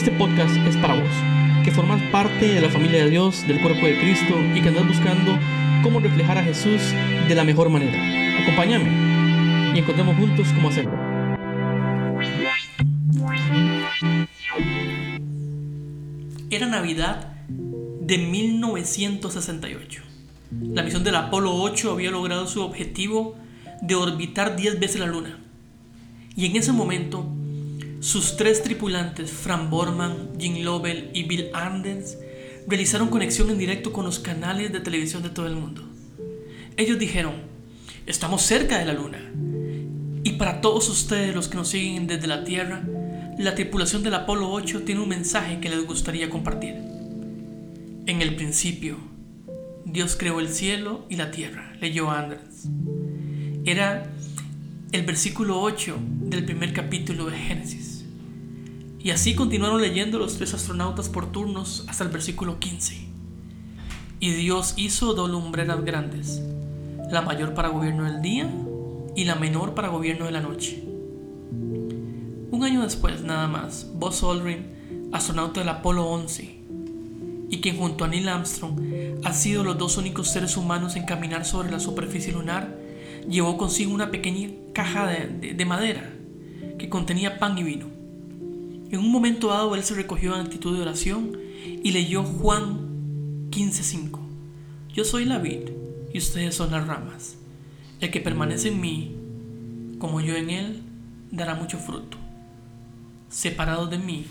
Este podcast es para vos, que formas parte de la familia de Dios, del cuerpo de Cristo y que andas buscando cómo reflejar a Jesús de la mejor manera. Acompáñame y encontremos juntos cómo hacerlo. Era Navidad de 1968. La misión del Apolo 8 había logrado su objetivo de orbitar 10 veces la Luna. Y en ese momento, sus tres tripulantes, Fran Borman, Jim Lovell y Bill Anders, realizaron conexión en directo con los canales de televisión de todo el mundo. Ellos dijeron, estamos cerca de la Luna. Y para todos ustedes los que nos siguen desde la Tierra, la tripulación del Apolo 8 tiene un mensaje que les gustaría compartir. En el principio, Dios creó el cielo y la tierra, leyó Anders. Era el versículo 8 del primer capítulo de Génesis. Y así continuaron leyendo los tres astronautas por turnos hasta el versículo 15. Y Dios hizo dos lumbreras grandes, la mayor para gobierno del día y la menor para gobierno de la noche. Un año después, nada más, Buzz Aldrin, astronauta del Apolo 11, y quien junto a Neil Armstrong ha sido los dos únicos seres humanos en caminar sobre la superficie lunar, llevó consigo una pequeña caja de, madera que contenía pan y vino. En un momento dado él se recogió en actitud de oración y leyó Juan 15:5. Yo soy la vid y ustedes son las ramas. El que permanece en mí, como yo en él, dará mucho fruto. Separados de mí,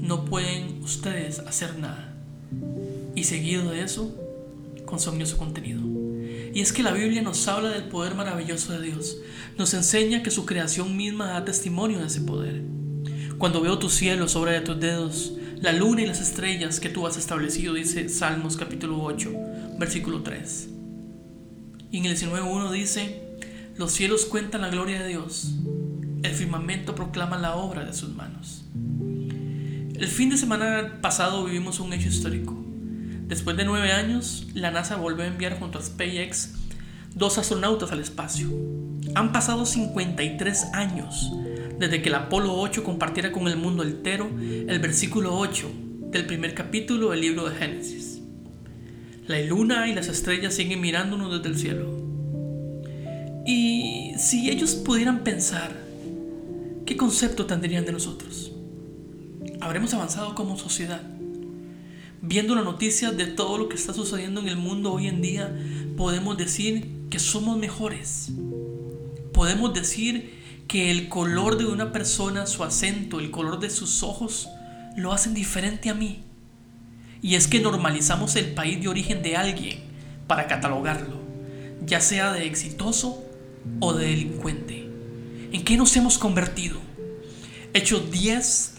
no pueden ustedes hacer nada. Y seguido de eso, consumió su contenido. Y es que la Biblia nos habla del poder maravilloso de Dios. Nos enseña que su creación misma da testimonio de ese poder. Cuando veo tu cielo sobre de tus dedos, la luna y las estrellas que tú has establecido, dice Salmos capítulo 8, versículo 3. Y en el 19.1 dice, los cielos cuentan la gloria de Dios, el firmamento proclama la obra de sus manos. El fin de semana pasado vivimos un hecho histórico. Después de nueve años, la NASA volvió a enviar junto a SpaceX dos astronautas al espacio. Han pasado 53 años desde que el Apolo 8 compartiera con el mundo entero el versículo 8 del primer capítulo del libro de Génesis. La luna y las estrellas siguen mirándonos desde el cielo. Y si ellos pudieran pensar, ¿qué concepto tendrían de nosotros? ¿Habremos avanzado como sociedad? Viendo la noticia de todo lo que está sucediendo en el mundo hoy en día, podemos decir que somos mejores. Podemos decir que el color de una persona, su acento, el color de sus ojos, lo hacen diferente a mí. Y es que normalizamos el país de origen de alguien para catalogarlo, ya sea de exitoso o de delincuente. ¿En qué nos hemos convertido? Hechos 10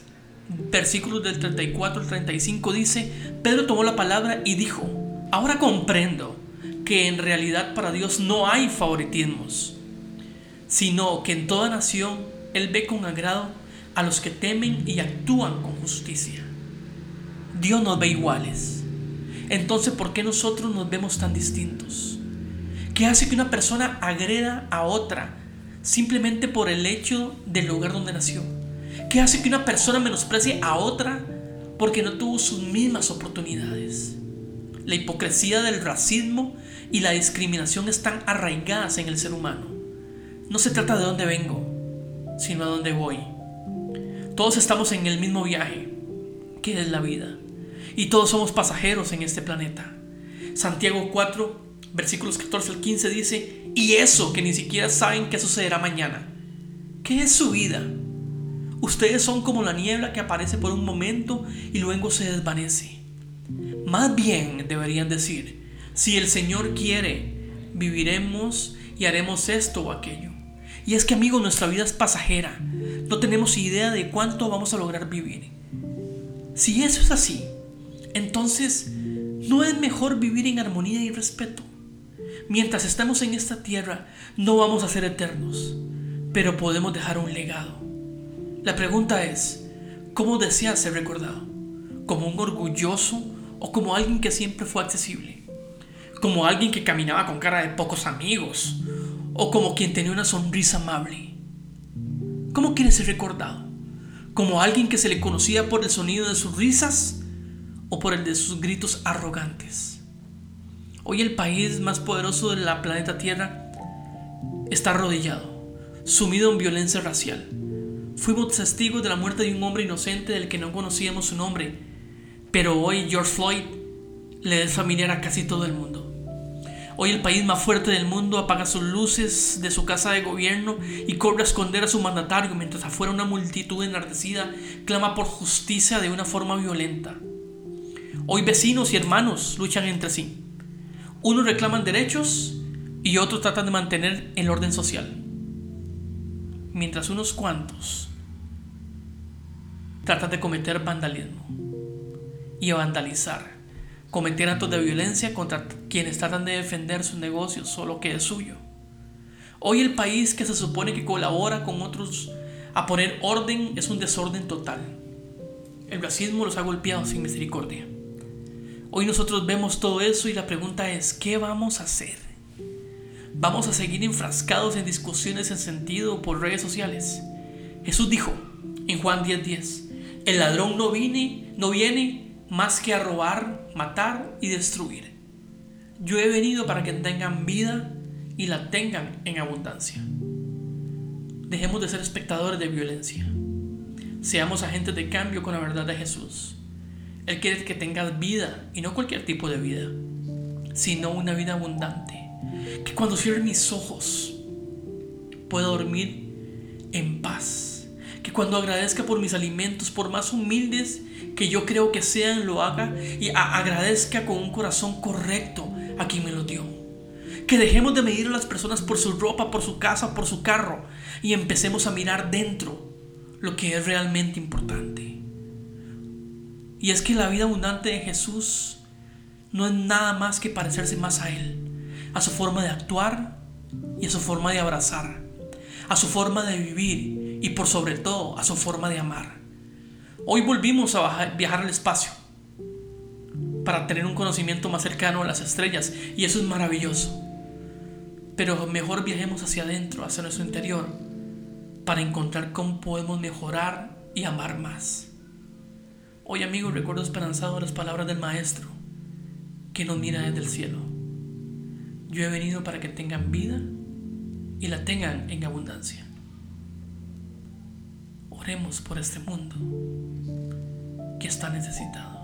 versículos del 34 al 35 dice, Pedro tomó la palabra y dijo, ahora comprendo que en realidad para Dios no hay favoritismos, sino que en toda nación Él ve con agrado a los que temen y actúan con justicia. Dios nos ve iguales. Entonces, ¿por qué nosotros nos vemos tan distintos? ¿Qué hace que una persona agreda a otra simplemente por el hecho del lugar donde nació? ¿Qué hace que una persona menosprecie a otra porque no tuvo sus mismas oportunidades? La hipocresía del racismo y la discriminación están arraigadas en el ser humano. No se trata de dónde vengo, sino a dónde voy. Todos estamos en el mismo viaje, que es la vida. Y todos somos pasajeros en este planeta. Santiago 4, versículos 14 al 15 dice, y eso que ni siquiera saben qué sucederá mañana. ¿Qué es su vida? Ustedes son como la niebla que aparece por un momento y luego se desvanece. Más bien deberían decir, si el Señor quiere, viviremos y haremos esto o aquello. Y es que amigos, nuestra vida es pasajera. No tenemos idea de cuánto vamos a lograr vivir. Si eso es así, entonces no es mejor vivir en armonía y respeto. Mientras estemos en esta tierra, no vamos a ser eternos, pero podemos dejar un legado. La pregunta es, ¿cómo deseas ser recordado? ¿Como un orgulloso o como alguien que siempre fue accesible? ¿Como alguien que caminaba con cara de pocos amigos? ¿O como quien tenía una sonrisa amable? ¿Cómo quieres ser recordado? como alguien que se le conocía por el sonido de sus risas o por el de sus gritos arrogantes. Hoy el país más poderoso de la planeta Tierra está arrodillado, sumido en violencia racial. Fuimos testigos de la muerte de un hombre inocente del que no conocíamos su nombre, pero hoy George Floyd le es familiar a casi todo el mundo. Hoy el país más fuerte del mundo apaga sus luces de su casa de gobierno y corre a esconder a su mandatario mientras afuera una multitud enardecida clama por justicia de una forma violenta. Hoy vecinos y hermanos luchan entre sí. Unos reclaman derechos y otros tratan de mantener el orden social. Mientras unos cuantos tratan de cometer vandalismo y vandalizar cometer actos de violencia contra quienes tratan de defender su negocio solo que es suyo. Hoy el país que se supone que colabora con otros a poner orden es un desorden total. El racismo los ha golpeado sin misericordia. Hoy nosotros vemos todo eso y la pregunta es, ¿qué vamos a hacer? ¿Vamos a seguir enfrascados en discusiones en sentido por redes sociales? Jesús dijo en Juan 10:10, el ladrón no viene, no viene más que a robar, matar y destruir. Yo he venido para que tengan vida y la tengan en abundancia. Dejemos de ser espectadores de violencia. Seamos agentes de cambio con la verdad de Jesús. Él quiere que tengas vida y no cualquier tipo de vida, sino una vida abundante. Que cuando cierre mis ojos pueda dormir en paz que cuando agradezca por mis alimentos, por más humildes que yo creo que sean, lo haga y agradezca con un corazón correcto a quien me lo dio. Que dejemos de medir a las personas por su ropa, por su casa, por su carro y empecemos a mirar dentro lo que es realmente importante. Y es que la vida abundante de Jesús no es nada más que parecerse más a Él, a su forma de actuar y a su forma de abrazar, a su forma de vivir y por sobre todo a su forma de amar. Hoy volvimos a viajar al espacio para tener un conocimiento más cercano a las estrellas y eso es maravilloso. Pero mejor viajemos hacia adentro, hacia nuestro interior, para encontrar cómo podemos mejorar y amar más. Hoy amigos recuerdo esperanzado las palabras del Maestro que nos mira desde el cielo. Yo he venido para que tengan vida y la tengan en abundancia. Oremos por este mundo que está necesitado.